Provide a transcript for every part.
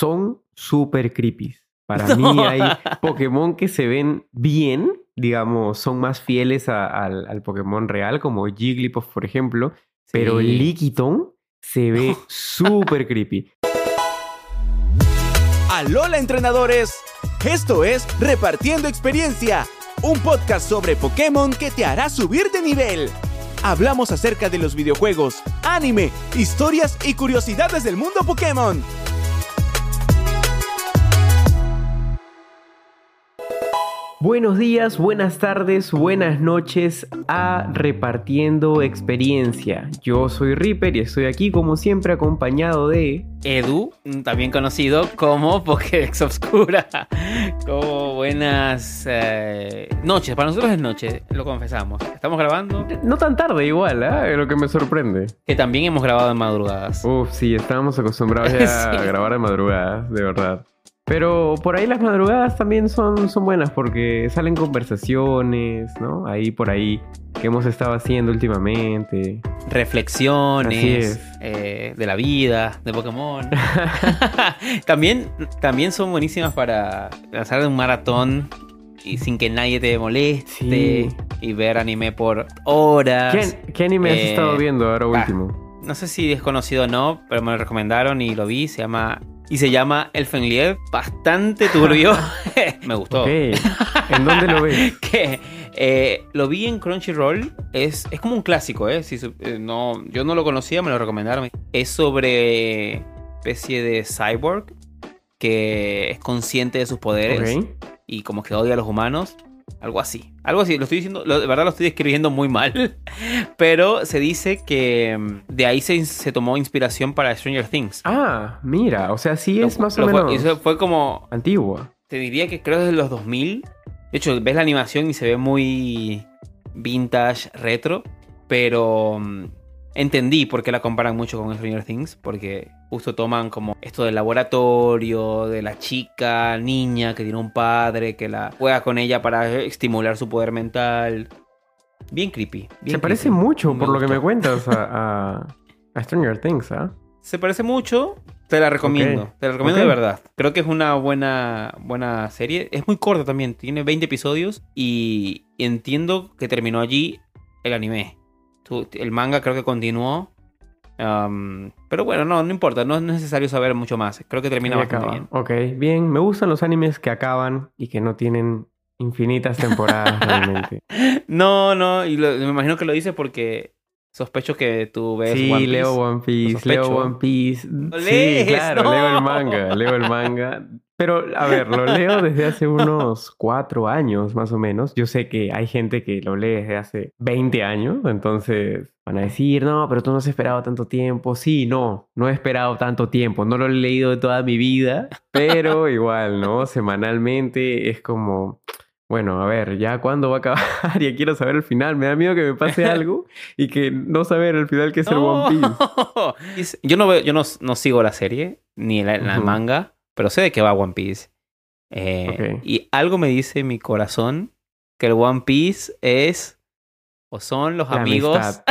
son súper creepy. Para mí hay Pokémon que se ven bien, digamos, son más fieles al, al, Pokémon real, como Jigglypuff, por ejemplo, pero el Lickitung se ve súper creepy. Alola entrenadores, esto es Repartiendo Experiencia, un podcast sobre Pokémon que te hará subir de nivel. Hablamos acerca de los videojuegos, anime, historias y curiosidades del mundo Pokémon. Buenos días, buenas tardes, buenas noches a Repartiendo Experiencia. Yo soy Reaper y estoy aquí como siempre acompañado de... Edu, también conocido como Pokédex Obscura. Como buenas eh, noches, para nosotros es noche, lo confesamos. Estamos grabando. No tan tarde igual, ¿eh? Es lo que me sorprende. Que también hemos grabado en madrugadas. Uf, sí, estábamos acostumbrados ya a grabar en madrugadas, de verdad. Pero por ahí las madrugadas también son, son buenas porque salen conversaciones, ¿no? Ahí por ahí que hemos estado haciendo últimamente. Reflexiones eh, de la vida, de Pokémon. también, también son buenísimas para lanzar un maratón y sin que nadie te moleste y ver anime por horas. ¿Qué, anime has eh, estado viendo ahora ah, último? no sé si es conocido o no, pero me lo recomendaron y lo vi. Se llama y se llama El Fenlier, bastante turbio. Me gustó. ¿En dónde lo ves? que eh, lo vi en Crunchyroll. Es, es como un clásico, ¿eh? Si, eh, no, yo no lo conocía, me lo recomendaron. Es sobre especie de cyborg que es consciente de sus poderes y como que odia a los humanos. Algo así. Algo así. Lo estoy diciendo, de verdad lo estoy escribiendo muy mal. Pero se dice que mm, de ahí se, tomó inspiración para Stranger Things. Ah, mira. O sea, sí es más o menos. eso fue como. Antigua. Te diría que creo desde los 2000. De hecho, ves la animación y se ve muy vintage, retro. Pero mm, entendí por qué la comparan mucho con Stranger Things, porque justo toman como esto del laboratorio, de la chica, niña que tiene un padre, que la juega con ella para estimular su poder mental. Bien creepy. Se parece mucho, por lo que me cuentas, a, Stranger Things, ¿ah? Se parece mucho, te la recomiendo. Te la recomiendo de verdad. Creo que es una buena, buena serie. Es muy corta también. Tiene 20 episodios. Y entiendo que terminó allí el anime el manga creo que continuó. pero bueno, no, no importa, no es necesario saber mucho más. Creo que termina bastante bien. Ok, bien. Me gustan los animes que acaban y que no tienen infinitas temporadas realmente. No, no, y me imagino que lo dice porque sospecho que tú ves sí, One Piece. leo One Piece, leo One Piece. sí, claro, leo el manga, leo el manga. Pero, a ver, lo leo desde hace unos cuatro años, más o menos. Yo sé que hay gente que lo lee desde hace 20 años, entonces van a decir, no, pero tú no has esperado tanto tiempo. Sí, no, no he esperado tanto tiempo, no lo he leído de toda mi vida, pero igual, ¿no? Semanalmente es como, bueno, a ver, ya cuándo va a acabar, ya quiero saber el final. Me da miedo que me pase algo y que no saber el final que es el One Piece. Yo no veo, yo no, sigo la serie, ni la, manga pero sé de qué va One Piece. Eh, y algo me dice mi corazón que el One Piece es o son los amigos.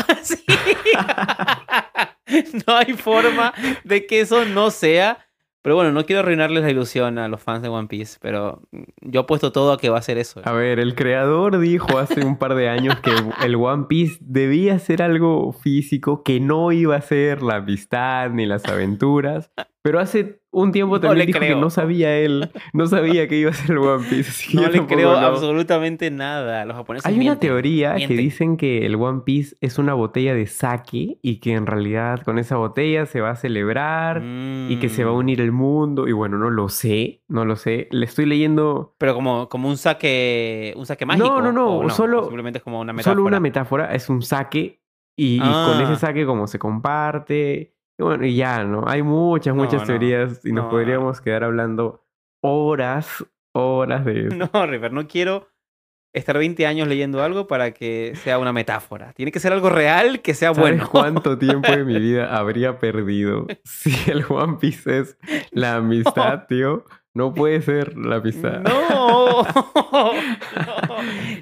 no hay forma de que eso no sea pero bueno, no quiero arruinarles la ilusión a los fans de One Piece, pero yo he puesto todo a que va a ser eso. A ver, el creador dijo hace un par de años que el One Piece debía ser algo físico, que no iba a ser la amistad ni las aventuras. Pero hace un tiempo también dijo que no sabía él, no sabía que iba a ser el One Piece. no le creo absolutamente nada. Los japoneses Hay una teoría que dicen que el One Piece es una botella de sake y que en realidad con esa botella se va a celebrar y que se va a mm. unir el mundo. Y bueno, no lo sé, no lo sé. Le estoy leyendo. Pero como, como un saque, un saque mágico. No, no, no. Solo, simplemente es como una metáfora. Solo una metáfora. Es un saque y, con ese ah. saque como se comparte y bueno, y ya, ¿no? Hay muchas, muchas teorías y nos podríamos quedar hablando horas, horas de eso. No, River, no quiero estar 20 años leyendo algo para que sea una metáfora. Tiene que ser algo real que sea ¿Sabes bueno. cuánto tiempo de mi vida habría perdido si el One Piece es la amistad, tío? No puede ser la amistad. No.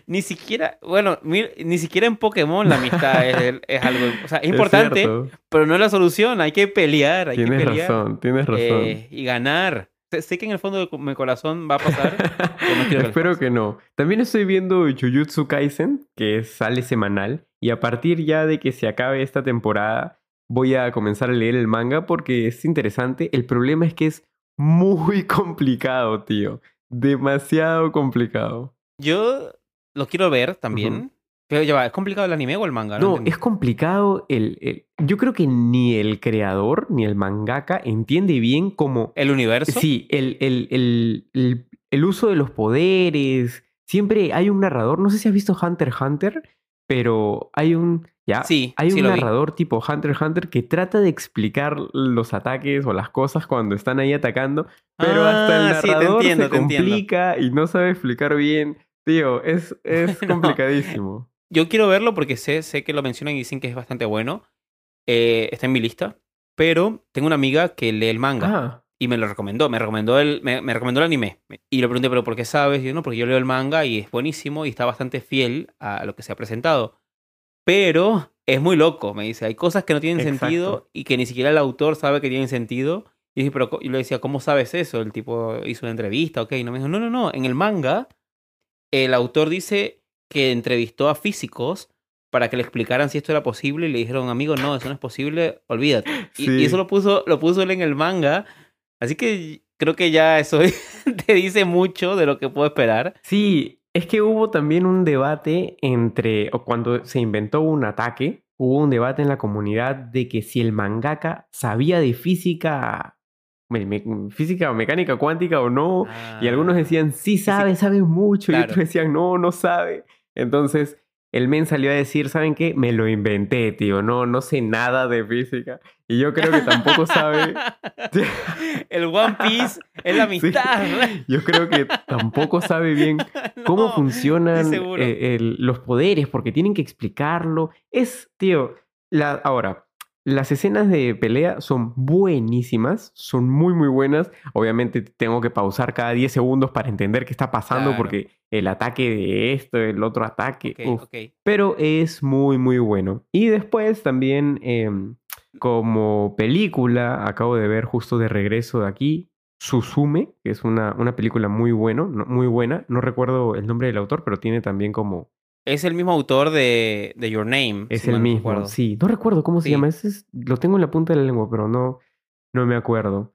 Ni siquiera, bueno, ni siquiera en Pokémon la amistad es, algo, o sea, es importante, pero no es la solución. Hay que pelear, hay tienes que pelear. razón, tienes razón. Eh, y ganar. Sé que en el fondo de mi corazón va a pasar. Espero que no. También estoy viendo Jujutsu Kaisen, que sale semanal. Y a partir ya de que se acabe esta temporada, voy a comenzar a leer el manga porque es interesante. El problema es que es muy complicado, tío. Demasiado complicado. Yo lo quiero ver también. Pero ya va, ¿es complicado el anime o el manga? No, es complicado el, Yo creo que ni el creador ni el mangaka entiende bien cómo... ¿El universo? Sí, el, el, el, uso de los poderes. Siempre hay un narrador. No sé si has visto Hunter x Hunter, pero hay un... Ya, sí, hay un narrador tipo Hunter x Hunter que trata de explicar los ataques o las cosas cuando están ahí atacando, pero hasta el ah, narrador se complica y no sabe explicar bien. Tío, es, es complicadísimo. Yo quiero verlo porque sé, sé que lo mencionan y dicen que es bastante bueno. Eh, está en mi lista. Pero tengo una amiga que lee el manga. Ah. Y me lo recomendó. Me recomendó el, me, recomendó el anime. Y le pregunté, ¿pero por qué sabes? Y yo, no, porque yo leo el manga y es buenísimo y está bastante fiel a lo que se ha presentado. Pero es muy loco, me dice. Hay cosas que no tienen sentido y que ni siquiera el autor sabe que tienen sentido. Y yo, pero, yo le decía, ¿cómo sabes eso? El tipo hizo una entrevista, ok. Y no me dijo, no, no, no. En el manga, el autor dice que entrevistó a físicos para que le explicaran si esto era posible y le dijeron, amigo, no, eso no es posible, olvídate. Y, eso lo puso, lo puso él en el manga. Así que creo que ya eso te dice mucho de lo que puedo esperar. Sí, es que hubo también un debate entre, o cuando se inventó un ataque, hubo un debate en la comunidad de que si el mangaka sabía de física física o mecánica cuántica o no. y algunos ah. decían, sí sabe, sabe mucho. Y otros decían, no, no sabe. Entonces, el men salió a decir, ¿saben qué? Me lo inventé, tío. No, no sé nada de física. Y yo creo que tampoco sabe. el One Piece es la amistad. yo creo que tampoco sabe bien cómo funcionan eh, los poderes, porque tienen que explicarlo. Es, tío, la, ahora, las escenas de pelea son buenísimas, son muy muy buenas. Obviamente tengo que pausar cada 10 segundos para entender qué está pasando porque el ataque de esto, el otro ataque, pero es muy muy bueno. Y después también em, como película, acabo de ver justo de regreso de aquí, Susume, que es una, una película muy, bueno, muy buena. No recuerdo el nombre del autor, pero tiene también como es el mismo autor de, de Your Name. Es el mismo, sí. No recuerdo cómo se llama. Ese lo tengo en la punta de la lengua, pero no, no me acuerdo.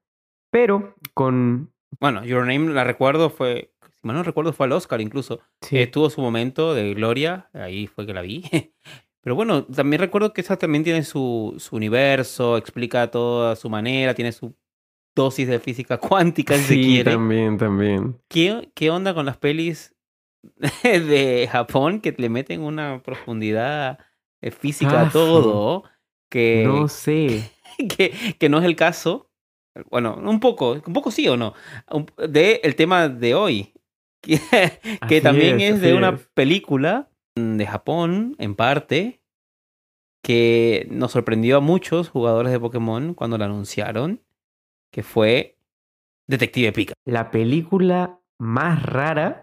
Pero con... Bueno, Your Name la recuerdo fue... Si mal no recuerdo fue al Oscar incluso. Sí. tuvo su momento de gloria. Ahí fue que la vi. Pero bueno, también recuerdo que esa también tiene su, su universo, explica todo a su manera, tiene su dosis de física cuántica, si sí, se quiere. también, también. ¿Qué, ¿Qué onda con las pelis de Japón que le meten una profundidad eh, física a todo que no sé. que, que, no es el caso. Bueno un poco un poco sí o no. De el tema de hoy que, también es, de una película de Japón en parte que nos sorprendió a muchos jugadores de Pokémon cuando la anunciaron que fue Detective Pika la película más rara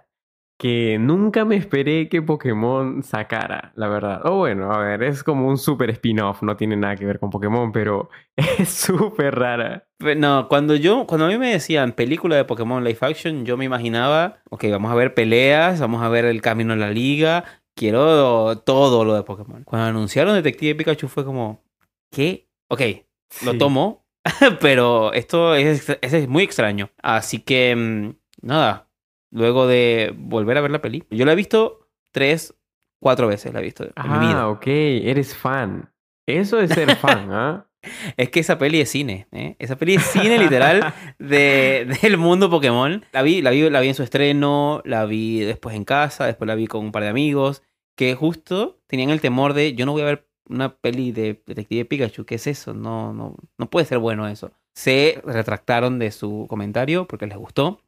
que nunca me esperé que Pokémon sacara, la verdad. O bueno, a ver, es como un super spin-off, no tiene nada que ver con Pokémon, pero es súper rara. No, cuando yo, cuando a mí me decían película de Pokémon Live Action, yo me imaginaba, ok, vamos a ver peleas, vamos a ver el camino en la liga, quiero todo lo de Pokémon. Cuando anunciaron Detective Pikachu fue como, ¿qué? Ok, lo tomo, pero esto es, es muy extraño. Así que, mm, nada, luego de volver a ver la peli. Yo la he visto tres, cuatro veces, la he visto ah, mi vida. ok, eres fan. Eso es ser fan, ¿ah? Es que esa peli es cine, ¿eh? Esa peli es cine literal de, del mundo Pokémon. La vi, la, vi, la vi en su estreno, la vi después en casa, después la vi con un par de amigos que justo tenían el temor de yo no voy a ver una peli de Detective Pikachu, ¿qué es eso? No, no, no puede ser bueno eso. Se retractaron de su comentario porque les gustó.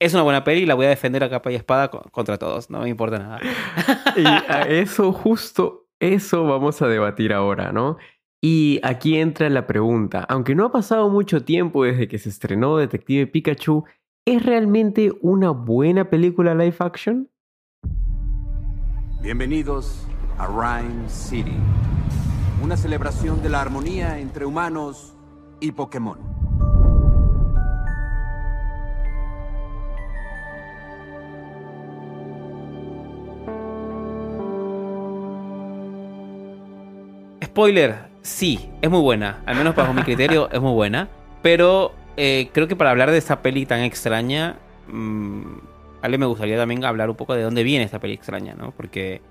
Es una buena peli y la voy a defender a capa y espada contra todos, no me importa nada. y a eso, justo eso vamos a debatir ahora, ¿no? Y aquí entra la pregunta, aunque no ha pasado mucho tiempo desde que se estrenó Detective Pikachu, ¿es realmente una buena película live action? Bienvenidos a Rhyme City, una celebración de la armonía entre humanos y Pokémon. Spoiler, sí, es muy buena. Al menos bajo mi criterio es muy buena. Pero eh, creo que para hablar de esta peli tan extraña, mmm, Ale me gustaría también hablar un poco de dónde viene esta peli extraña, ¿no? Porque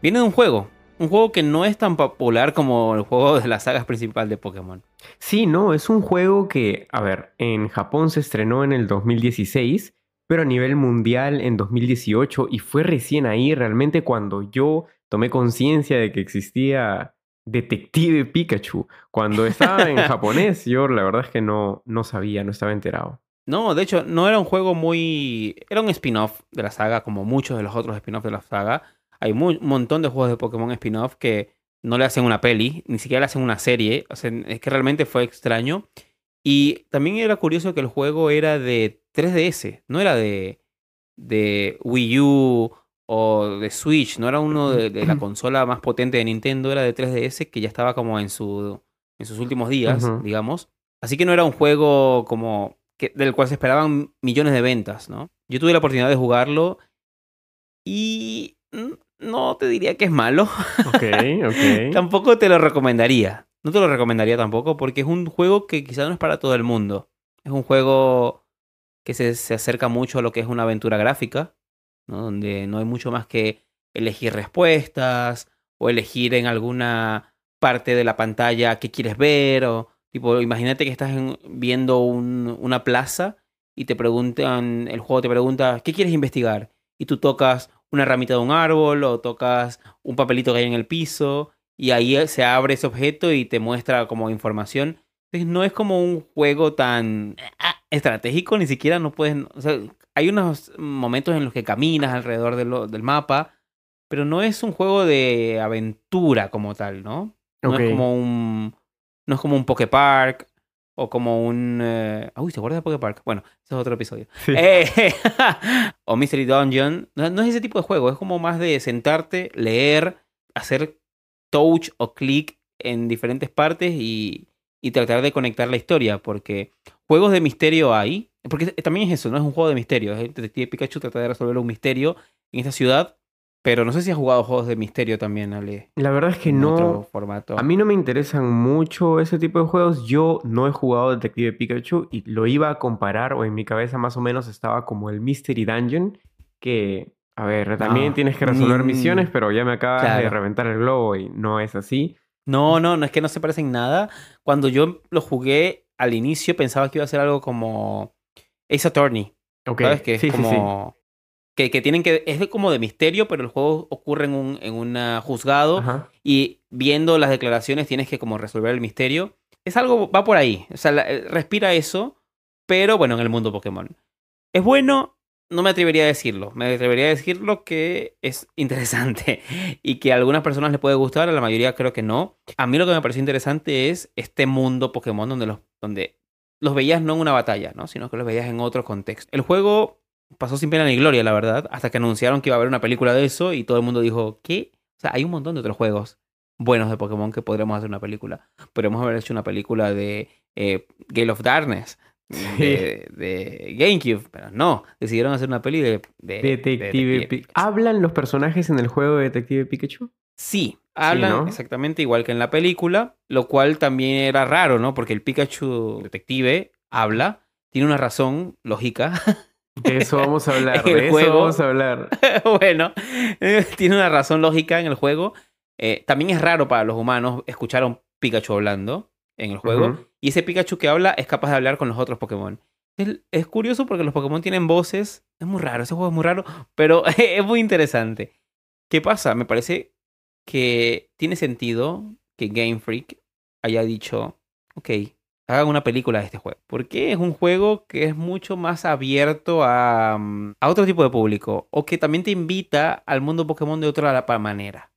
viene de un juego. Un juego que no es tan popular como el juego de las sagas principal de Pokémon. Sí, no, es un juego que, a ver, en Japón se estrenó en el 2016, pero a nivel mundial en 2018 y fue recién ahí realmente cuando yo tomé conciencia de que existía Detective Pikachu. Cuando estaba en japonés, yo la verdad es que no, no sabía, no estaba enterado. No, de hecho, no era un juego muy. Era un spin-off de la saga, como muchos de los otros spin-offs de la saga. Hay un montón de juegos de Pokémon spin-off que no le hacen una peli, ni siquiera le hacen una serie. O sea, es que realmente fue extraño. Y también era curioso que el juego era de 3DS, no era de, de Wii U o de Switch, no era uno de, la consola más potente de Nintendo, era de 3DS que ya estaba como en, su, en sus últimos días, digamos. Así que no era un juego como que, del cual se esperaban millones de ventas, ¿no? Yo tuve la oportunidad de jugarlo y no te diría que es malo. Ok, ok. tampoco te lo recomendaría. No te lo recomendaría tampoco porque es un juego que quizás no es para todo el mundo. Es un juego que se, se acerca mucho a lo que es una aventura gráfica donde no hay mucho más que elegir respuestas o elegir en alguna parte de la pantalla qué quieres ver o tipo imagínate que estás viendo una plaza y te preguntan el juego te pregunta qué quieres investigar y tú tocas una ramita de un árbol o tocas un papelito que hay en el piso y ahí se abre ese objeto y te muestra como información no es como un juego tan ah, estratégico ni siquiera no puedes hay unos momentos en los que caminas alrededor del mapa, pero no es un juego de aventura como tal, ¿no? No es como un. No es como un Poképark o como un. Eh, uy, ¿te acuerdas de Poképark? Bueno, ese es otro episodio. Eh, o Mystery Dungeon. No, no, es ese tipo de juego, es como más de sentarte, leer, hacer touch o clic en diferentes partes y, y tratar de conectar la historia, porque juegos de misterio hay, porque también es eso, no es un juego de misterio, es el detective Pikachu trata de resolver un misterio en esta ciudad, pero no sé si has jugado juegos de misterio también, Ale. La verdad es que no. Formato. A mí no me interesan mucho ese tipo de juegos. Yo no he jugado Detective Pikachu y lo iba a comparar, o en mi cabeza más o menos estaba como el Mystery Dungeon, que, a ver, también ah, tienes que resolver misiones, pero ya me acabas de reventar el globo y no es así. No, no, no es que no se parecen nada. Cuando yo lo jugué al inicio pensaba que iba a ser algo como Ace Attorney. Ok. ¿Sabes? Que es como... Que, que, tienen que... Es como de misterio, pero el juego ocurre en un en una juzgado. Y viendo las declaraciones tienes que como resolver el misterio. Es algo... Va por ahí. O sea, eh, respira eso. Pero bueno, en el mundo Pokémon. Es bueno, no me atrevería a decirlo. Me atrevería a decirlo que es interesante y que a algunas personas les puede gustar, a la mayoría creo que no. A mí lo que me pareció interesante es este mundo Pokémon donde los, donde los veías no en una batalla, ¿no? sino que los veías en otro contexto. El juego pasó sin pena ni gloria, la verdad, hasta que anunciaron que iba a haber una película de eso y todo el mundo dijo, ¿qué? O sea, hay un montón de otros juegos buenos de Pokémon que podremos hacer una película. Podríamos haber hecho una película de eh, Gale of Darkness, de, GameCube, pero no, decidieron hacer una peli de, Detective, ¿Hablan los personajes en el juego de Detective Pikachu? Sí, hablan exactamente igual que en la película, lo cual también era raro, ¿no? Porque el Pikachu detective habla, tiene una razón lógica. De eso vamos a hablar, de eso vamos a hablar. bueno, tiene una razón lógica en el juego. Eh, también es raro para los humanos escuchar a un Pikachu hablando en el juego. Y ese Pikachu que habla es capaz de hablar con los otros Pokémon. Es, curioso porque los Pokémon tienen voces. Es muy raro, ese juego es muy raro, pero es muy interesante. ¿Qué pasa? Me parece que tiene sentido que Game Freak haya dicho, ok, hagan una película de este juego. Porque es un juego que es mucho más abierto a, mm, a otro tipo de público. O que también te invita al mundo Pokémon de otra manera.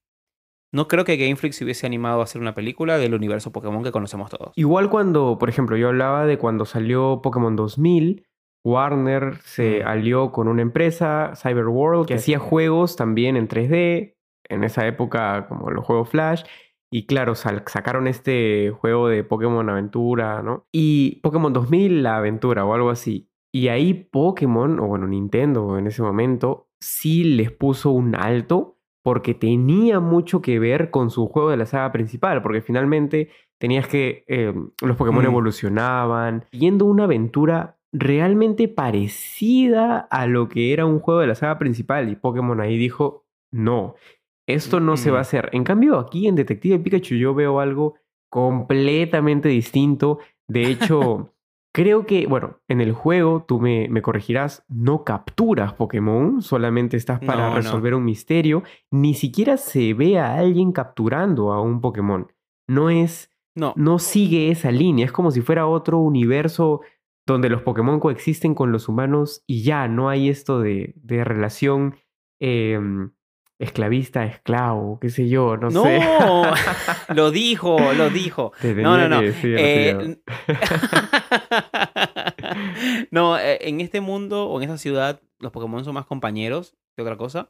No creo que Game Freak se hubiese animado a hacer una película del universo Pokémon que conocemos todos. Igual cuando, por ejemplo, yo hablaba de cuando salió Pokémon 2000, Warner se mm. alió con una empresa, Cyberworld, que hacía juegos también en 3D, en esa época como los juegos Flash. Y claro, sacaron este juego de Pokémon Aventura, ¿no? Y Pokémon 2000, la aventura o algo así. Y ahí Pokémon, o bueno, Nintendo en ese momento, sí les puso un alto porque tenía mucho que ver con su juego de la saga principal, porque finalmente tenías que, eh, los Pokémon mm. evolucionaban, yendo una aventura realmente parecida a lo que era un juego de la saga principal y Pokémon ahí dijo, no, esto no se va a hacer. En cambio, aquí en Detective Pikachu yo veo algo completamente distinto. De hecho, creo que, bueno, en el juego, tú me, me corregirás, no capturas Pokémon, solamente estás para resolver un misterio. Ni siquiera se ve a alguien capturando a un Pokémon. No es... No. no sigue esa línea, es como si fuera otro universo donde los Pokémon coexisten con los humanos y ya no hay esto de, de relación em, esclavista, esclavo, qué sé yo, no, sé. No, lo dijo, lo dijo. No, no, no. Eh, no, eh, en este mundo o en esta ciudad, los Pokémon son más compañeros que otra cosa.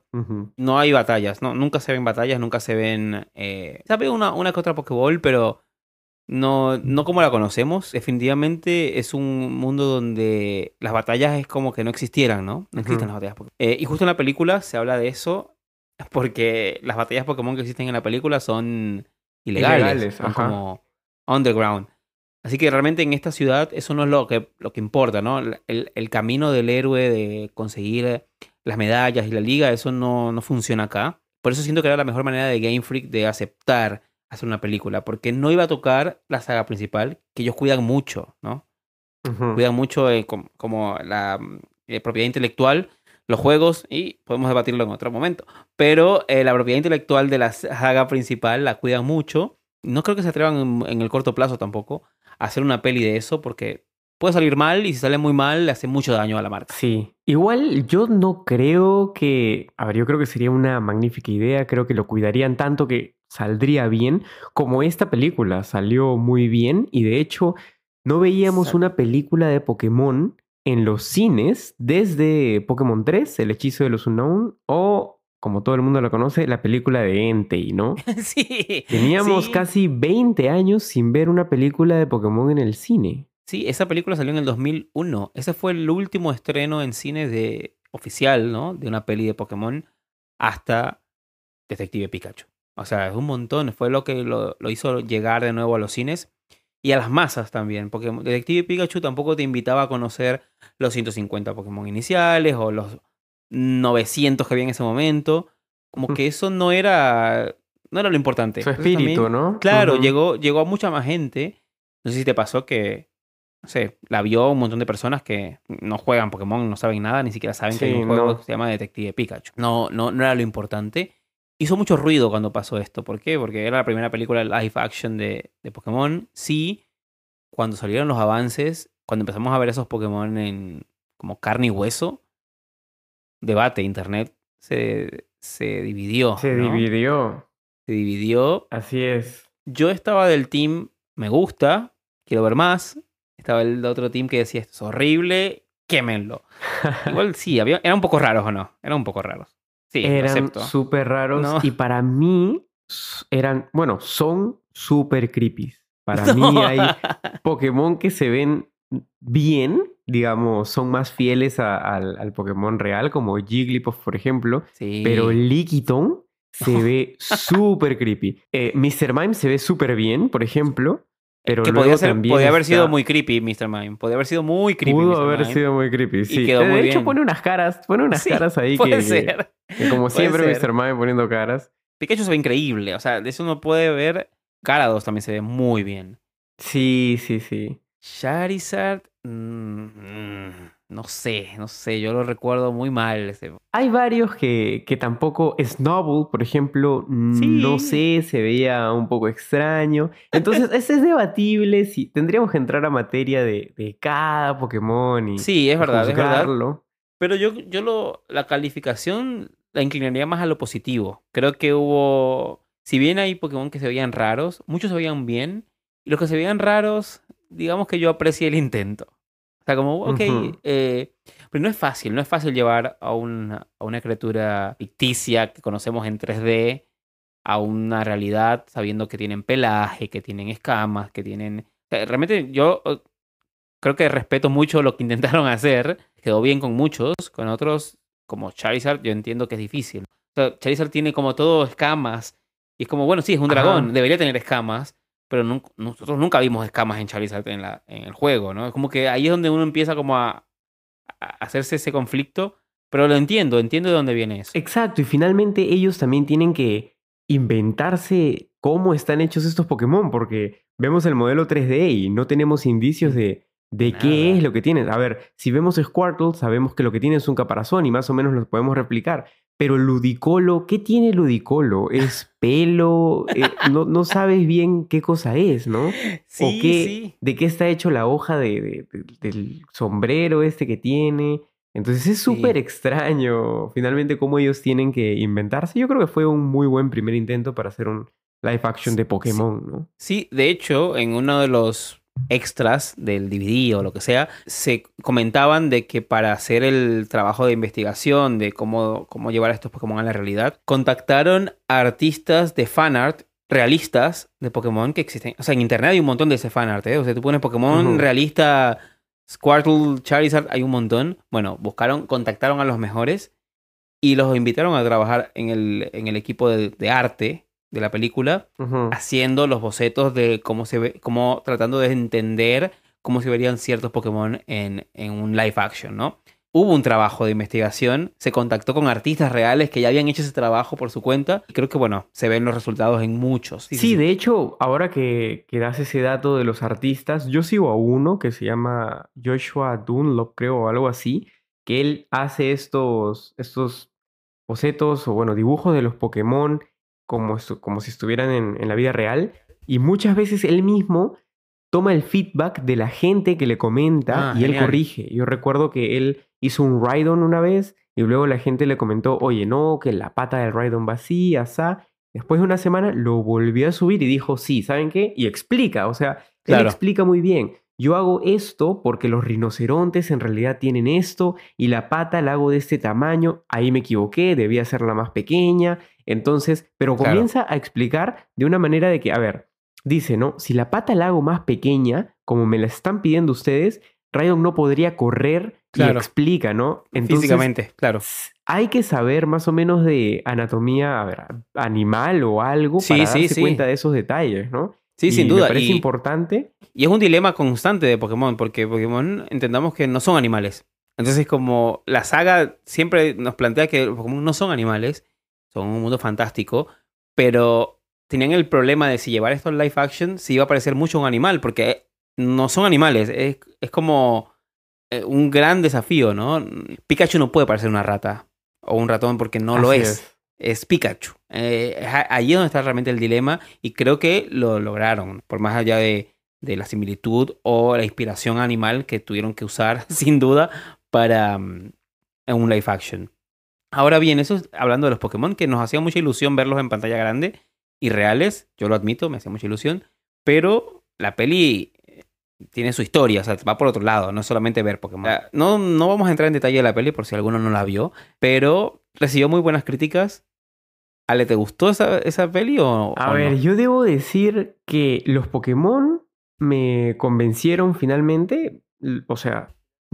No hay batallas, no, nunca se ven batallas, nunca se ven. Eh, se ve una, una que otra Pokéball, pero no, no como la conocemos. Definitivamente es un mundo donde las batallas es como que no existieran, ¿no? No existen las batallas. Eh, y justo en la película se habla de eso porque las batallas Pokémon que existen en la película son ilegales, son como underground. Así que realmente en esta ciudad eso no es lo que, lo que importa, ¿no? El, el camino del héroe de conseguir las medallas y la liga, eso no, no funciona acá. Por eso siento que era la mejor manera de Game Freak de aceptar hacer una película, porque no iba a tocar la saga principal, que ellos cuidan mucho, ¿no? Cuidan mucho eh, como, la eh, propiedad intelectual, los juegos, y podemos debatirlo en otro momento, pero eh, la propiedad intelectual de la saga principal la cuidan mucho. No creo que se atrevan en, el corto plazo tampoco a hacer una peli de eso, porque puede salir mal y si sale muy mal le hace mucho daño a la marca. Sí, igual yo no creo que, a ver, yo creo que sería una magnífica idea, creo que lo cuidarían tanto que saldría bien, como esta película salió muy bien. Y de hecho no veíamos una película de Pokémon en los cines desde Pokémon 3, El hechizo de los Unknown, o como todo el mundo lo conoce, la película de Entei, ¿no? sí. Teníamos casi 20 años sin ver una película de Pokémon en el cine. Sí, esa película salió en el 2001. Ese fue el último estreno en cine de oficial, ¿no? De una peli de Pokémon hasta Detective Pikachu. O sea, es un montón. Fue lo que lo, hizo llegar de nuevo a los cines y a las masas también. Porque Detective Pikachu tampoco te invitaba a conocer los 150 Pokémon iniciales o los 900 que había en ese momento. Como que eso no era, no era lo importante. Su espíritu, ¿no? Claro, llegó, llegó a mucha más gente. No sé si te pasó que, no sé, la vio un montón de personas que no juegan Pokémon, no saben nada, ni siquiera saben que hay un juego que se llama Detective Pikachu. No, no, no era lo importante hizo mucho ruido cuando pasó esto. ¿Por qué? Porque era la primera película live action de, de Pokémon. Sí, cuando salieron los avances, cuando empezamos a ver esos Pokémon en como carne y hueso, debate, internet se, se dividió. Se dividió. Se dividió. Así es. Yo estaba del team, me gusta, quiero ver más. Estaba el otro team que decía, esto es horrible, quémenlo. Igual sí, había, eran un poco raros o no, eran un poco raros eran súper raros y para mí eran, bueno, son súper creepy. Para mí hay Pokémon que se ven bien, digamos, son más fieles al, Pokémon real, como Jigglypuff, por ejemplo. Pero Lickitung se ve súper creepy. Eh, Mr. Mime se ve súper bien, por ejemplo. Pero que podía, ser, podía haber sido muy creepy, Mr. Mime. Podía haber sido muy creepy. Pudo haber sido muy creepy, sí. de hecho, pone unas caras, pone unas caras ahí puede ser. como siempre, Mr. Mime poniendo caras. Pikachu se ve increíble. O sea, de eso uno puede ver. Carados también se ve muy bien. Sí, sí, sí. Charizard. Mmm, no sé, no sé, yo lo recuerdo muy mal. Hay varios que, que tampoco. Snowball, por ejemplo, no sé, se veía un poco extraño. Entonces, ese es debatible. Si tendríamos que entrar a materia de, de cada Pokémon y. Sí, es verdad, es verdad. Pero yo, yo lo, la calificación la inclinaría más a lo positivo. Creo que hubo. Si bien hay Pokémon que se veían raros, muchos se veían bien. Y los que se veían raros, digamos que yo aprecié el intento. Sea, como, ok, eh, pero no es fácil, no es fácil llevar a una, a una criatura ficticia que conocemos en 3D a una realidad sabiendo que tienen pelaje, que tienen escamas, que tienen... realmente yo creo que respeto mucho lo que intentaron hacer, quedó bien con muchos, con otros como Charizard yo entiendo que es difícil. O sea, Charizard tiene como todo escamas y es como, bueno, sí, es un dragón, debería tener escamas, pero nosotros nunca vimos escamas en Charizard en, la, en el juego, ¿no? Es como que ahí es donde uno empieza como a, a hacerse ese conflicto, pero lo entiendo, entiendo de dónde viene eso. Exacto, y finalmente ellos también tienen que inventarse cómo están hechos estos Pokémon, porque vemos el modelo 3D y no tenemos indicios de, de qué es lo que tienen. A ver, si vemos Squirtle, sabemos que lo que tiene es un caparazón y más o menos lo podemos replicar. Pero Ludicolo, ¿qué tiene Ludicolo? ¿Es pelo? Eh, no, no, sabes bien qué cosa es, ¿no? Sí, o qué, sí. de qué está hecho la hoja de, del sombrero este que tiene. Entonces es súper extraño finalmente cómo ellos tienen que inventarse. Yo creo que fue un muy buen primer intento para hacer un live action de Pokémon, ¿no? Sí, de hecho, en uno de los extras del DVD o lo que sea, se comentaban de que para hacer el trabajo de investigación de cómo, cómo llevar a estos Pokémon a la realidad, contactaron a artistas de fanart realistas de Pokémon que existen. O sea, en internet hay un montón de ese fanart, ¿eh? O sea, tú pones Pokémon realista, Squirtle, Charizard, hay un montón. Bueno, buscaron, contactaron a los mejores y los invitaron a trabajar en el, en el equipo de, de arte de la película, haciendo los bocetos de cómo se ve, cómo tratando de entender cómo se verían ciertos Pokémon en, en un live action, ¿no? Hubo un trabajo de investigación, se contactó con artistas reales que ya habían hecho ese trabajo por su cuenta. Y creo que, bueno, se ven los resultados en muchos. Sí, de hecho, ahora que, que, das ese dato de los artistas, yo sigo a uno que se llama Joshua Dunlop, creo, o algo así, que él hace estos, estos bocetos o, bueno, dibujos de los Pokémon como, como si estuvieran en, en, la vida real. Y muchas veces él mismo toma el feedback de la gente que le comenta ah, y él genial. corrige. Yo recuerdo que él hizo un Rhydon una vez y luego la gente le comentó, oye, no, que la pata del Rhydon va así, asá. Después de una semana lo volvió a subir y dijo, sí, ¿saben qué? Y explica, o sea, Claro. él explica muy bien. Yo hago esto porque los rinocerontes en realidad tienen esto y la pata la hago de este tamaño. Ahí me equivoqué, debía hacerla más pequeña. Entonces, pero Claro. comienza a explicar de una manera de que, a ver, dice, ¿no? Si la pata la hago más pequeña, como me la están pidiendo ustedes, Raidon no podría correr y explica, ¿no? Entonces, Físicamente, claro. hay que saber más o menos de anatomía, a ver, animal o algo Sí, para sí, darse sí. cuenta de esos detalles, ¿no? Sí, Y sin Me duda. parece Y, importante. y es un dilema constante de Pokémon, porque Pokémon entendamos que no son animales. Entonces, como la saga siempre nos plantea que Pokémon no son animales, son un mundo fantástico, pero tenían el problema de si llevar esto en live action, si iba a parecer mucho un animal, porque no son animales. Es, es como eh, un gran desafío, ¿no? Pikachu no puede parecer una rata o un ratón porque no lo es. Es Pikachu. Eh, es a- ahí es donde está realmente el dilema y creo que lo lograron, por más allá de, de la similitud o la inspiración animal que tuvieron que usar, sin duda, para mm, un live action. Ahora bien, eso es hablando de los Pokémon, que nos hacía mucha ilusión verlos en pantalla grande y reales, yo lo admito, me hacía mucha ilusión, pero la peli eh, tiene su historia, o sea, va por otro lado, no es solamente ver Pokémon. No, no vamos a entrar en detalle de la peli por si alguno no la vio, pero recibió muy buenas críticas. Ale, ¿te gustó esa, esa peli o, A o ver, no? yo debo decir que los Pokémon me convencieron finalmente. O sea,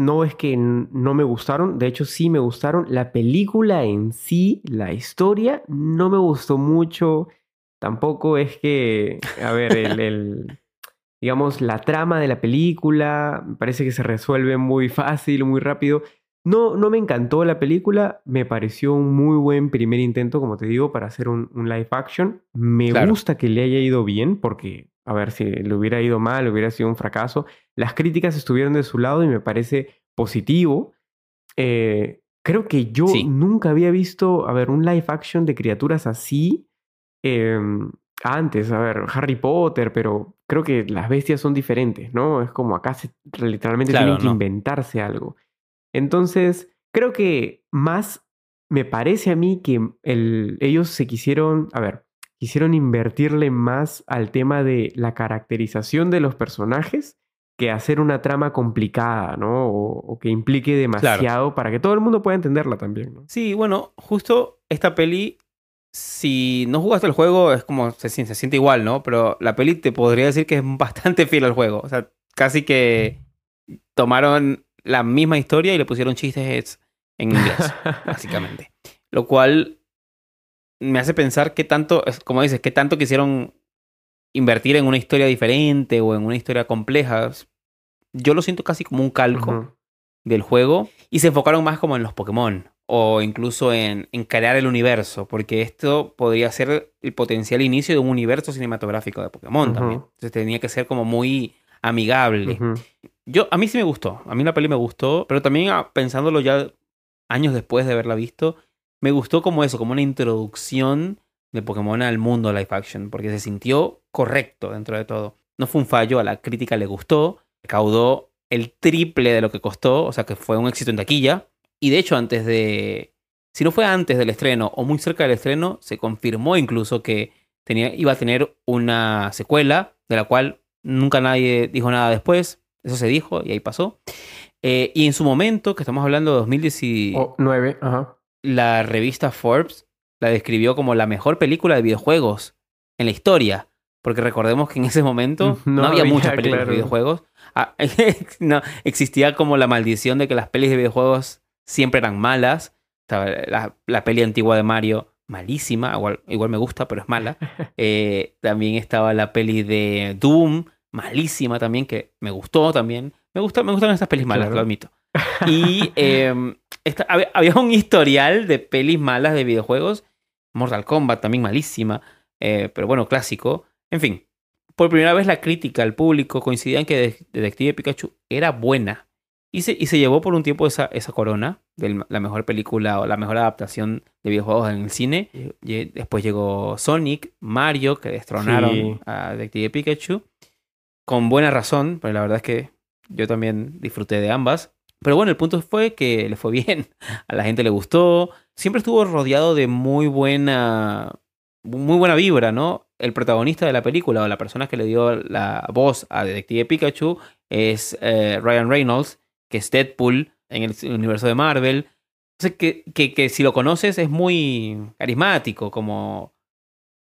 no es que no me gustaron, de hecho sí me gustaron. La película en sí, la historia, no me gustó mucho. Tampoco es que, a ver, el, el- digamos, la trama de la película, me parece que se resuelve muy fácil, muy rápido. No, no me encantó la película, me pareció un muy buen primer intento, como te digo, para hacer un, un live action. Me Claro. gusta que le haya ido bien, porque, a ver, si le hubiera ido mal, hubiera sido un fracaso. Las críticas estuvieron de su lado y me parece positivo. Eh, creo que yo Sí. nunca había visto, a ver, un live action de criaturas así em, antes, a ver, Harry Potter, pero creo que las bestias son diferentes, ¿no? Es como acá se, literalmente Claro, tienen que no. inventarse algo. Entonces, creo que más me parece a mí que el- ellos se quisieron, a ver, quisieron invertirle más al tema de la caracterización de los personajes que hacer una trama complicada, ¿no? O, que implique demasiado para que todo el mundo pueda entenderla también, ¿no? Sí, bueno, justo esta peli, si no jugaste el juego, es como se, se siente igual, ¿no? Pero la peli te podría decir que es bastante fiel al juego. O sea, casi que tomaron la misma historia y le pusieron chistes en inglés, básicamente. Lo cual me hace pensar qué tanto, como dices, qué tanto quisieron invertir en una historia diferente o en una historia compleja. Yo lo siento casi como un calco del juego y se enfocaron más como en los Pokémon o incluso en, en, crear el universo, porque esto podría ser el potencial inicio de un universo cinematográfico de Pokémon también. Entonces tenía que ser como muy amigable. Yo, a mí sí me gustó, a mí la peli me gustó, pero también ah, pensándolo ya años después de haberla visto, me gustó como eso, como una introducción de Pokémon al mundo live action, porque se sintió correcto dentro de todo. No fue un fallo, a la crítica le gustó, caudó el triple de lo que costó, o sea que fue un éxito en taquilla. Y de hecho, antes de. Si no fue antes del estreno o muy cerca del estreno, se confirmó incluso que tenía, iba a tener una secuela, de la cual nunca nadie dijo nada después. Eso se dijo y ahí pasó. Eh, y en su momento, que estamos hablando de 2019, ajá la revista Forbes la describió como la mejor película de videojuegos en la historia. Porque recordemos que en ese momento no, había, muchas películas de videojuegos. Ah, no, existía como la maldición de que las pelis de videojuegos siempre eran malas. La, la peli antigua de Mario, malísima, igual, igual me gusta, pero es mala. Eh, también estaba la peli de Doom, malísima también, que me gustó también. Me, gusta, me gustan estas pelis malas, lo admito. Y em, había, un historial de pelis malas de videojuegos. Mortal Kombat también malísima, eh, pero bueno, clásico. En fin, por primera vez la crítica al público coincidía en que Detective Pikachu era buena. Y se, y se llevó por un tiempo esa, esa corona de la mejor película o la mejor adaptación de videojuegos en el cine. después llegó Sonic, Mario, que destronaron a Detective Pikachu. Con buena razón, pero la verdad es que yo también disfruté de ambas. Pero bueno, el punto fue que le fue bien, a la gente le gustó, siempre estuvo rodeado de muy buena, muy buena vibra, ¿no? El protagonista de la película o la persona que le dio la voz a Detective Pikachu es eh, Ryan Reynolds, que es Deadpool en el universo de Marvel. Entonces, que, que, que si lo conoces es muy carismático, como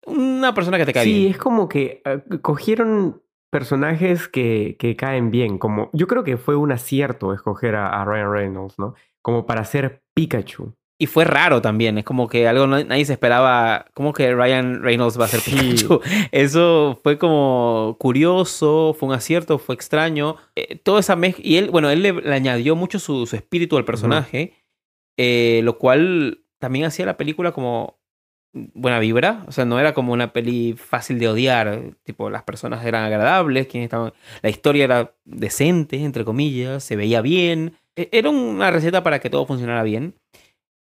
una persona que te cae bien. Sí, es como que eh, cogieron personajes que, que, caen bien. Como, yo creo que fue un acierto escoger a, Ryan Reynolds, ¿no? Como para ser Pikachu. Y fue raro también, es como que algo nadie se esperaba, como que Ryan Reynolds va a ser Pikachu. Eso fue como curioso, fue un acierto, fue extraño. Eh, toda esa mezcla, y él, bueno, él le, añadió mucho su, espíritu al personaje, eh, lo cual también hacía la película como buena vibra, o sea, no era como una peli fácil de odiar, tipo las personas eran agradables, quienes estaban, la historia era decente, entre comillas, se veía bien, e, era una receta para que todo funcionara bien.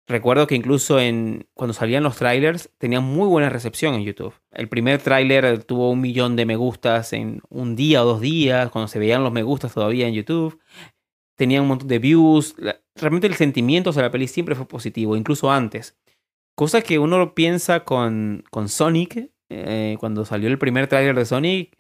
Recuerdo que incluso en cuando salían los trailers tenían muy buena recepción en YouTube. El primer tráiler tuvo un millón de me gustas en un día o dos días, cuando se veían los me gustas todavía en YouTube. Tenían un montón de views. Realmente el sentimiento de la peli siempre fue positivo, incluso antes. Cosa que uno piensa con, con Sonic, eh, cuando salió el primer tráiler de Sonic,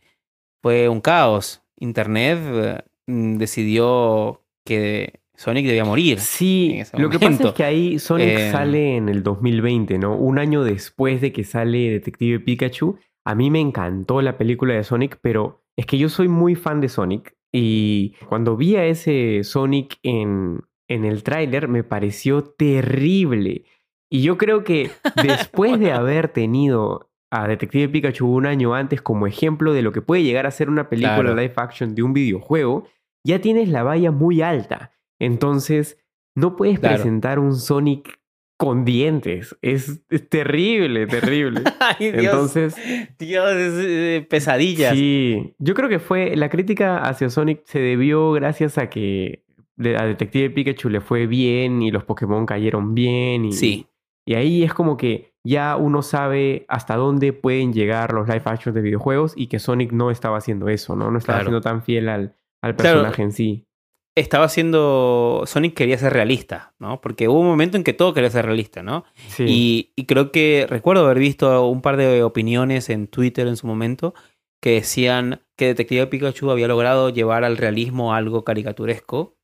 fue un caos. Internet mm, decidió que Sonic debía morir. Sí, lo que pasa es que ahí Sonic eh, sale en el 2020, ¿no? Un año después de que sale Detective Pikachu. A mí me encantó la película de Sonic, pero es que yo soy muy fan de Sonic. Y cuando vi a ese Sonic en, en el tráiler me pareció terrible. Y yo creo que después de haber tenido a Detective Pikachu un año antes como ejemplo de lo que puede llegar a ser una película live action de un videojuego, ya tienes la valla muy alta. Entonces, no puedes presentar un Sonic con dientes. Es, terrible, terrible. Ay, Dios. Entonces. Dios, es eh, pesadilla. Sí. Yo creo que fue. La crítica hacia Sonic se debió gracias a que a Detective Pikachu le fue bien y los Pokémon cayeron bien. Y, sí. Y ahí es como que ya uno sabe hasta dónde pueden llegar los live actions de videojuegos y que Sonic no estaba haciendo eso, ¿no? No estaba siendo tan fiel al, al personaje en sí. Estaba siendo. Sonic quería ser realista, ¿no? Porque hubo un momento en que todo quería ser realista, ¿no? Sí. Y, y creo que recuerdo haber visto un par de opiniones en Twitter en su momento que decían que Detective Pikachu había logrado llevar al realismo algo caricaturesco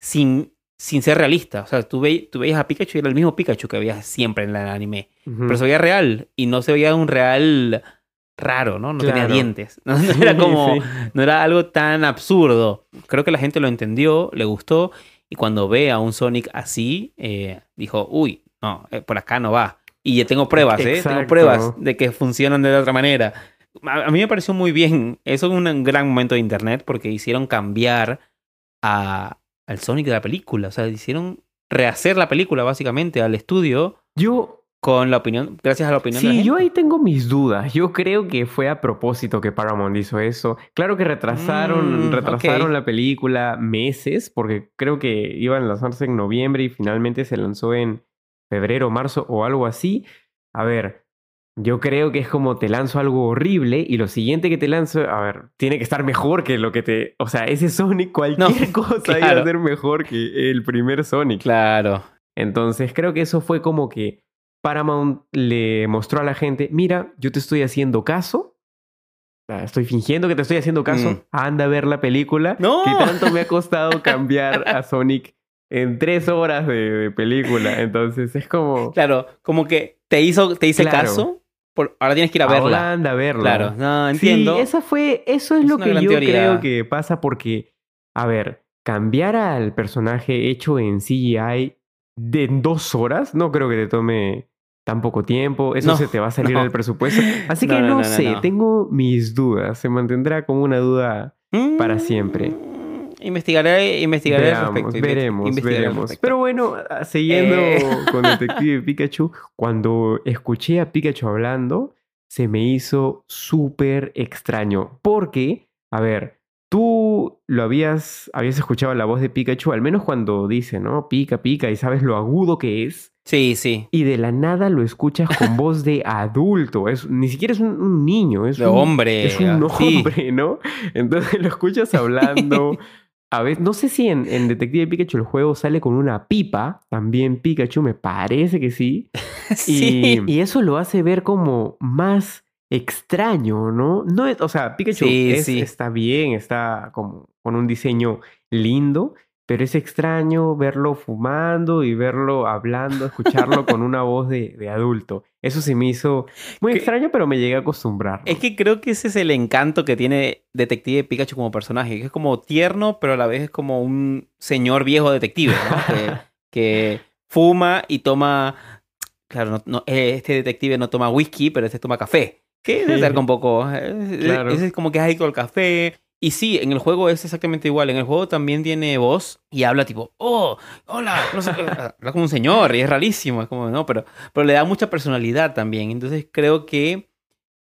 sin, sin ser realista. O sea, tú, tú veías a Pikachu y era el mismo Pikachu que había siempre en el anime. Pero se veía real y no se veía un real raro, ¿no? No tenía dientes. No, era como, no era algo tan absurdo. Creo que la gente lo entendió, le gustó y cuando ve a un Sonic así, eh, dijo, uy, no, eh, por acá no va. Y ya tengo pruebas, ¿eh? Tengo pruebas de que funcionan de otra manera. A, mí me pareció muy bien. Eso es un gran momento de internet porque hicieron cambiar a, al Sonic de la película. O sea, hicieron rehacer la película básicamente al estudio. Yo con la opinión, gracias a la opinión sí, de la yo ahí tengo mis dudas. Yo creo que fue a propósito que Paramount hizo eso. Claro que retrasaron, mm, retrasaron la película meses, porque creo que iba a lanzarse en noviembre y finalmente se lanzó en febrero, marzo o algo así. A ver, yo creo que es como te lanzo algo horrible y lo siguiente que te lanzo, a ver, tiene que estar mejor que lo que te. O sea, ese Sonic, cualquier cosa iba a ser mejor que el primer Sonic. Claro. Entonces creo que eso fue como que Paramount le mostró a la gente, mira, yo te estoy haciendo caso, estoy fingiendo que te estoy haciendo caso, mm. anda a ver la película, ¡No! que tanto me ha costado cambiar a Sonic en tres horas de, película. Entonces es como... Claro, como que te hizo, te hice caso. Ahora tienes que ir a verla. A verla. Claro, no, entiendo. Sí, esa fue, eso es, lo que yo creo que pasa porque, a ver, cambiar al personaje hecho en CGI de dos horas, no creo que te tome tan poco tiempo, eso se te va a salir del presupuesto. Así que no, sé, tengo mis dudas, se mantendrá como una duda para siempre. Investigaré, investigaré respecto. Veremos, veremos. Pero bueno, ah, siguiendo eh. con Detective Pikachu, cuando escuché a Pikachu hablando, se me hizo súper extraño. Porque, a ver, tú lo habías, habías escuchado la voz de Pikachu, al menos cuando dice, ¿no? Pica, pica, y sabes lo agudo que es. Sí, sí. Y de la nada lo escuchas con voz de adulto. Es, ni siquiera es un, niño, es de un hombre. Es un hombre, ¿no? Entonces lo escuchas hablando. A ver, no sé si en, en, Detective Pikachu el juego sale con una pipa. También Pikachu, me parece que sí. sí. Y, eso lo hace ver como más extraño, ¿no? no es, o sea, Pikachu está bien, está como con un diseño lindo, pero es extraño verlo fumando y verlo hablando, escucharlo con una voz de, de, adulto. Eso se me hizo muy extraño, pero me llegué a acostumbrar. Es que creo que ese es el encanto que tiene Detective Pikachu como personaje, que es como tierno, pero a la vez es como un señor viejo detective, ¿no? que, que, fuma y toma... Claro, no, este detective no toma whisky, pero este toma café. Que debe ser un poco... Eh, claro. Ese es como que es adicto al café, y sí, en el juego es exactamente igual. En el juego también tiene voz y habla tipo, oh, hola, habla como un señor y es rarísimo. Es como, no, pero, pero le da mucha personalidad también. Entonces creo que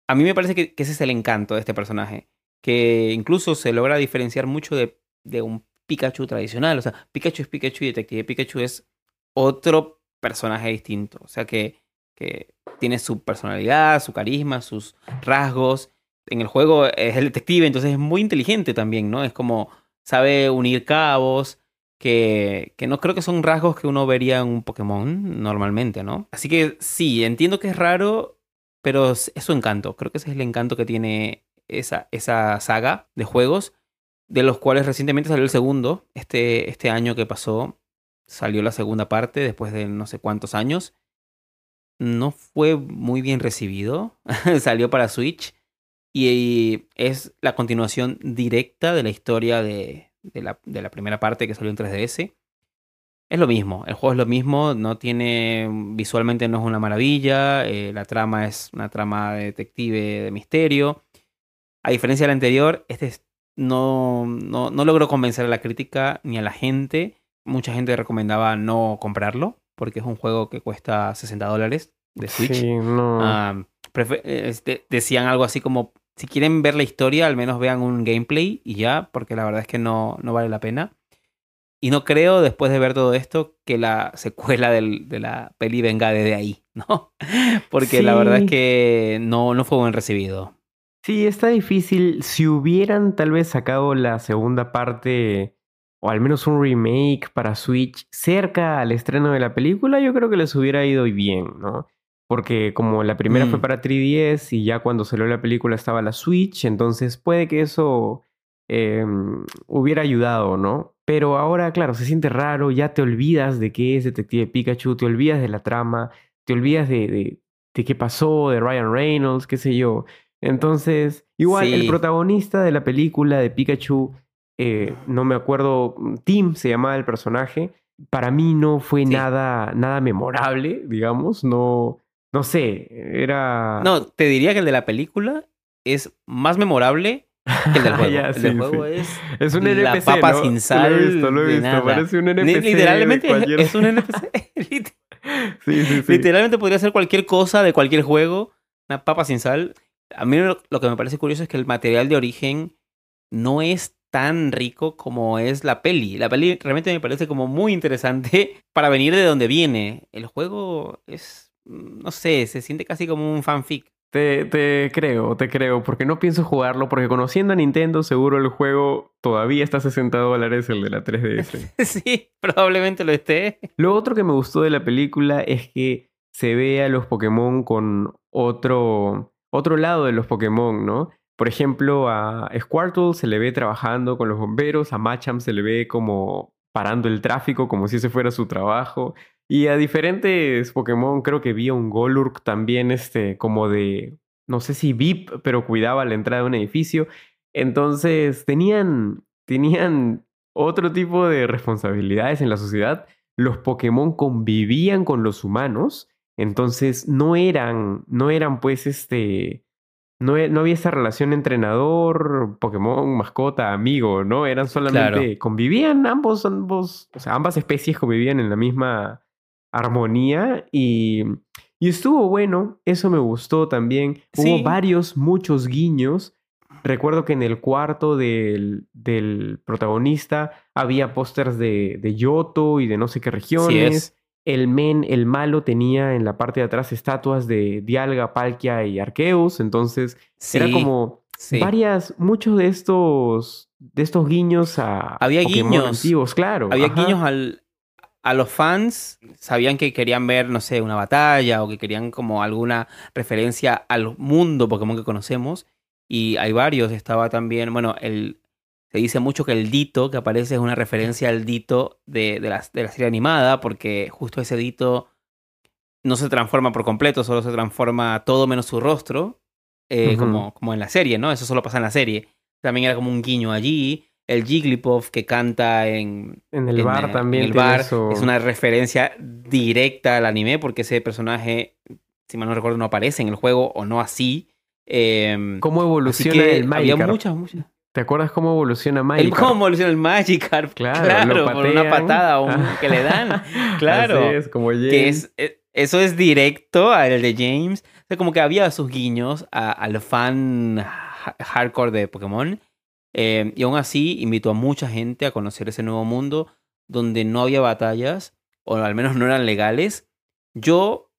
a mí me parece que, ese es el encanto de este personaje. Que incluso se logra diferenciar mucho de, de un Pikachu tradicional. O sea, Pikachu es Pikachu y Detective Pikachu es otro personaje distinto. O sea, que, que tiene su personalidad, su carisma, sus rasgos en el juego es el detective, entonces es muy inteligente también, ¿no? Es como sabe unir cabos, que, que no creo que son rasgos que uno vería en un Pokémon normalmente, ¿no? Así que sí, entiendo que es raro, pero es su encanto. Creo que ese es el encanto que tiene esa, esa saga de juegos, de los cuales recientemente salió el segundo, este, este año que pasó, salió la segunda parte después de no sé cuántos años. No fue muy bien recibido, salió para Switch y es la continuación directa de la historia de, la, de la primera parte que salió en 3DS. Es lo mismo, el juego es lo mismo, no tiene, visualmente no es una maravilla, eh, la trama es una trama de detective de misterio. A diferencia del anterior, este no, no, no logró convencer a la crítica ni a la gente. Mucha gente recomendaba no comprarlo, porque es un juego que cuesta 60 dólares de Switch. Sí, no. Ah, este, decían algo así como si quieren ver la historia, al menos vean un gameplay y ya, porque la verdad es que no, no vale la pena. Y no creo, después de ver todo esto, que la secuela del, de la peli venga desde ahí, ¿no? Porque la verdad es que no, no fue buen recibido. Sí, está difícil. Si hubieran tal vez sacado la segunda parte, o al menos un remake para Switch cerca al estreno de la película, yo creo que les hubiera ido bien, ¿no? Porque como la primera fue Mm. para 3DS y ya cuando salió la película estaba la Switch, entonces puede que eso em, hubiera ayudado, ¿no? Pero ahora, claro, se siente raro, ya te olvidas de qué es Detective Pikachu, te olvidas de la trama, te olvidas de, de, de qué pasó, de Ryan Reynolds, qué sé yo. Entonces, igual el protagonista de la película de Pikachu, eh, no me acuerdo, Tim se llamaba el personaje, para mí no fue Sí. nada, nada memorable, digamos, no, no sé, era... No, te diría que el de la película es más memorable que el del juego. Ya, el sí, del juego sí. es Es un la NPC, papa ¿no? sin Lo he sal. visto, lo he visto, nada. parece un NPC Literalmente es- cualquier- es un NPC. Sí, sí, sí. Literalmente podría ser cualquier cosa de cualquier juego. Una papa sin sal. A mí lo, que me parece curioso es que el material de origen no es tan rico como es la peli. La peli realmente me parece como muy interesante para venir de donde viene. El juego es, no sé, se siente casi como un fanfic. Te, te creo, te creo, porque no pienso jugarlo, porque conociendo a Nintendo, seguro el juego todavía está a 60 dólares, el de la 3DS. sí, probablemente lo esté. Lo otro que me gustó de la película es que se ve a los Pokémon con otro, otro lado de los Pokémon, ¿no? Por ejemplo, a Squirtle se le ve trabajando con los bomberos, a Machamp se le ve como parando el tráfico, como si ese fuera su trabajo. Y a diferentes Pokémon, creo que vi a un Golurk también, este, como de, no sé si VIP, pero cuidaba la entrada de un edificio. Entonces, tenían, tenían otro tipo de responsabilidades en la sociedad. Los Pokémon convivían con los humanos, entonces no eran, no eran pues este, no, e- no había esa relación entrenador, Pokémon, mascota, amigo, ¿no? Eran solamente, Claro. convivían ambos, ambos, o sea, ambas especies convivían en la misma armonía y, y estuvo bueno, eso me gustó también. Hubo varios, muchos guiños. Recuerdo que en el cuarto del, del protagonista había pósters de, de Yoto y de no sé qué regiones. es. El men, el malo, tenía en la parte de atrás estatuas de Dialga, Palkia y Arceus. Entonces, era como sí. varias, muchos de estos, de estos guiños a Había Pokémon guiños. antiguos, claro. Había ajá. guiños al, a los fans, sabían que querían ver, no sé, una batalla o que querían como alguna referencia al mundo Pokémon que conocemos. Y hay varios, estaba también, bueno, el, se dice mucho que el Dito que aparece es una referencia al Dito de, de, la, de la serie animada, porque justo ese Dito no se transforma por completo, solo se transforma todo menos su rostro, eh, como, como en la serie, ¿no? Eso solo pasa en la serie. También era como un guiño allí. El Jigglypuff que canta en, En el en, bar también. en el bar es una referencia directa al anime porque ese personaje, si mal no recuerdo, no aparece en el juego o no así. Em, ¿Cómo evoluciona el había Magikarp? muchas, muchas. ¿Te acuerdas cómo evoluciona El, Magikarp? ¿Cómo evoluciona el Magikarp? Claro, Claro, por una patada o un- Ah. que le dan. Claro. Así es, como James. que es, eh, eso es directo al de James. O sea, como que había sus guiños a- al fan ha- hardcore de Pokémon. Eh, y aún así invitó a mucha gente a conocer ese nuevo mundo donde no había batallas, o al menos no eran legales. Yo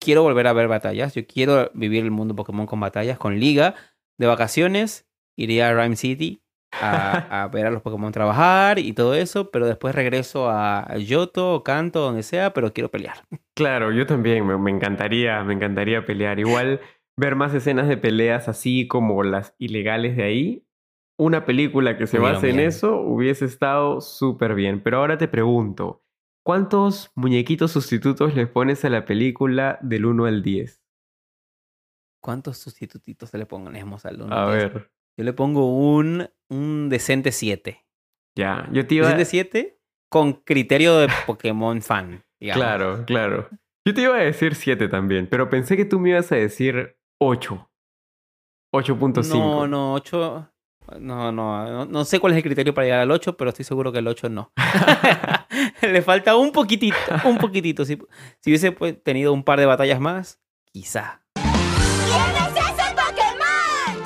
quiero volver a ver batallas. Yo quiero vivir el mundo Pokémon con batallas, con liga. De vacaciones, iría a Rhyme City a, a ver a los Pokémon trabajar y todo eso, pero después regreso a Yoto o Kanto, donde sea, pero quiero pelear. Claro, yo también, me, me encantaría, me encantaría pelear. Igual ver más escenas de peleas así como las ilegales de ahí. Una película que se base en eso hubiese estado súper bien. Pero ahora te pregunto, ¿cuántos muñequitos sustitutos le pones a la película del 1 al 10? ¿Cuántos sustitutitos le ponemos al uno? A ver, Yo le pongo un, un decente 7. ya, yo te iba Decente 7 con criterio de Pokémon fan. digamos. Claro, claro. Yo te iba a decir 7 también, pero pensé que tú me ibas a decir 8. 8.5. No, no, 8. No, no, no, no sé cuál es el criterio para llegar al 8, pero estoy seguro que el 8 no. Le falta un poquitito, un poquitito. Si, si hubiese pues, tenido un par de batallas más, quizá. ¿Quién es ese Pokémon?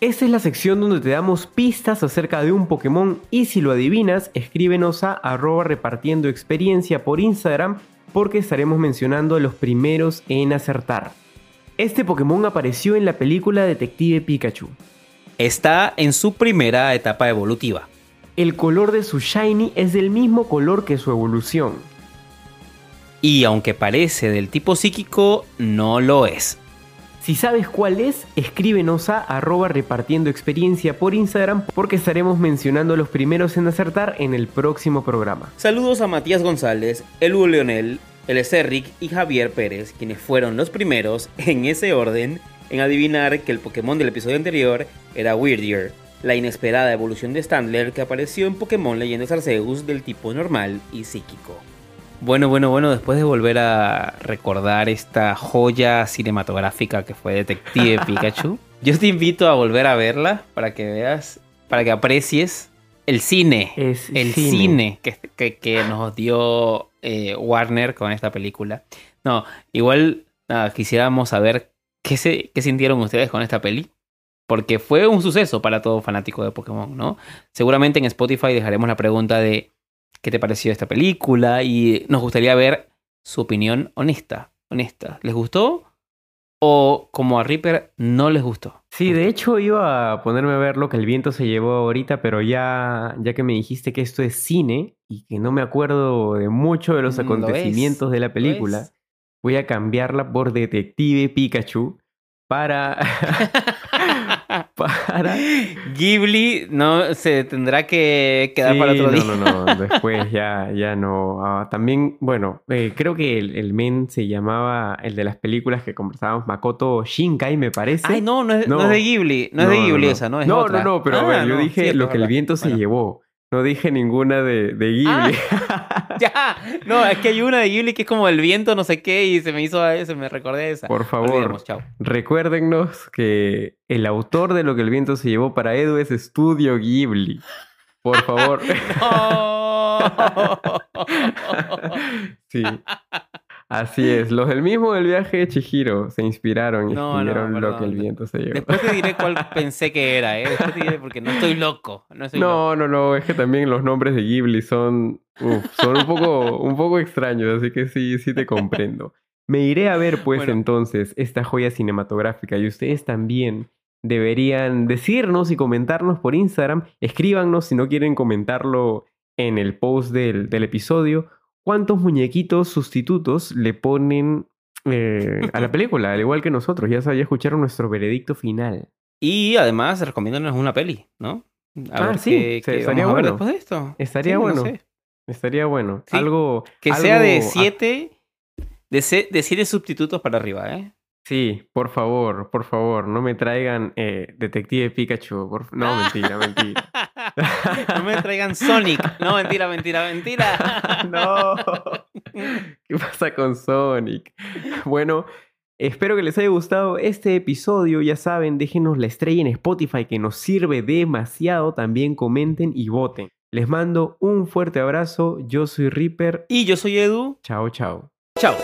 Esta es la sección donde te damos pistas acerca de un Pokémon y si lo adivinas, escríbenos a arroba repartiendo experiencia por Instagram porque estaremos mencionando a los primeros en acertar. Este Pokémon apareció en la película Detective Pikachu. Está en su primera etapa evolutiva. El color de su Shiny es del mismo color que su evolución. Y aunque parece del tipo psíquico, no lo es. Si sabes cuál es, escríbenos a arroba repartiendo experiencia por Instagram porque estaremos mencionando los primeros en acertar en el próximo programa. Saludos a Matías González, Eluo Leonel, el Rick y Javier Pérez, quienes fueron los primeros, en ese orden, en adivinar que el Pokémon del episodio anterior era Weirdier, la inesperada evolución de Standler que apareció en Pokémon Leyendas Arceus del tipo normal y psíquico. Bueno, bueno, bueno, después de volver a recordar esta joya cinematográfica que fue Detective Pikachu, yo te invito a volver a verla para que veas, para que aprecies el cine. Es el cine, que, nos dio eh, Warner con esta película. No, igual quisiéramos saber qué, se, qué sintieron ustedes con esta peli. Porque fue un suceso para todo fanático de Pokémon, ¿no? Seguramente en Spotify dejaremos la pregunta de qué te pareció esta película y nos gustaría ver su opinión honesta, honesta. ¿Les gustó? ¿O como a Reaper no les gustó? Sí, de hecho iba a ponerme a ver lo que el viento se llevó ahorita, pero ya, ya que me dijiste que esto es cine y que no me acuerdo de mucho de los mm, acontecimientos de la película, voy a cambiarla por Detective Pikachu para para. Ghibli no se tendrá que quedar para otro día. No, no, no. Después ya, ya no. Ah, también, bueno, eh, creo que el, men se llamaba el de las películas que conversábamos, Makoto Shinkai, me parece. Ay, no, no es, de Ghibli. No, es de Ghibli esa, ¿no? Es no, no, no, pero ah, yo dije lo que el viento se llevó. No dije ninguna de, de Ghibli. Ah, ya, no, es que hay una de Ghibli que es como el viento, no sé qué, y se me hizo, se me recordé esa. Por favor, recuérdennos que el autor de lo que el viento se llevó para Edu es Estudio Ghibli. Por favor. sí. Así es, los del mismo del viaje de Chihiro se inspiraron y no, escribieron lo que el viento se llevó. Después te diré cuál pensé que era, ¿eh? Después te diré porque no estoy loco. No, no, no, es que también los nombres de Ghibli son, son un, poco, un poco extraños, así que sí, sí te comprendo. Me iré a ver pues entonces esta joya cinematográfica y ustedes también deberían decirnos y comentarnos por Instagram. Escríbanos si no quieren comentarlo en el post del, del episodio cuántos muñequitos sustitutos le ponen eh, a la película, al igual que nosotros. Ya, ya escucharon nuestro veredicto final. Y además, recomiéndanos una peli, ¿no? A ah, sí, estaría bueno. después de esto. Estaría bueno. Estaría bueno. Algo. Que sea de siete. De, de siete sustitutos para arriba, ¿eh? Sí, por favor, por favor, no me traigan eh, Detective Pikachu. No, mentira, mentira. no me traigan Sonic. No, mentira, mentira, mentira. no. ¿Qué pasa con Sonic? Bueno, espero que les haya gustado este episodio. Ya saben, déjenos la estrella en Spotify que nos sirve demasiado. También comenten y voten. Les mando un fuerte abrazo. Yo soy Reaper. Y yo soy Edu. Chao, chao. Chao.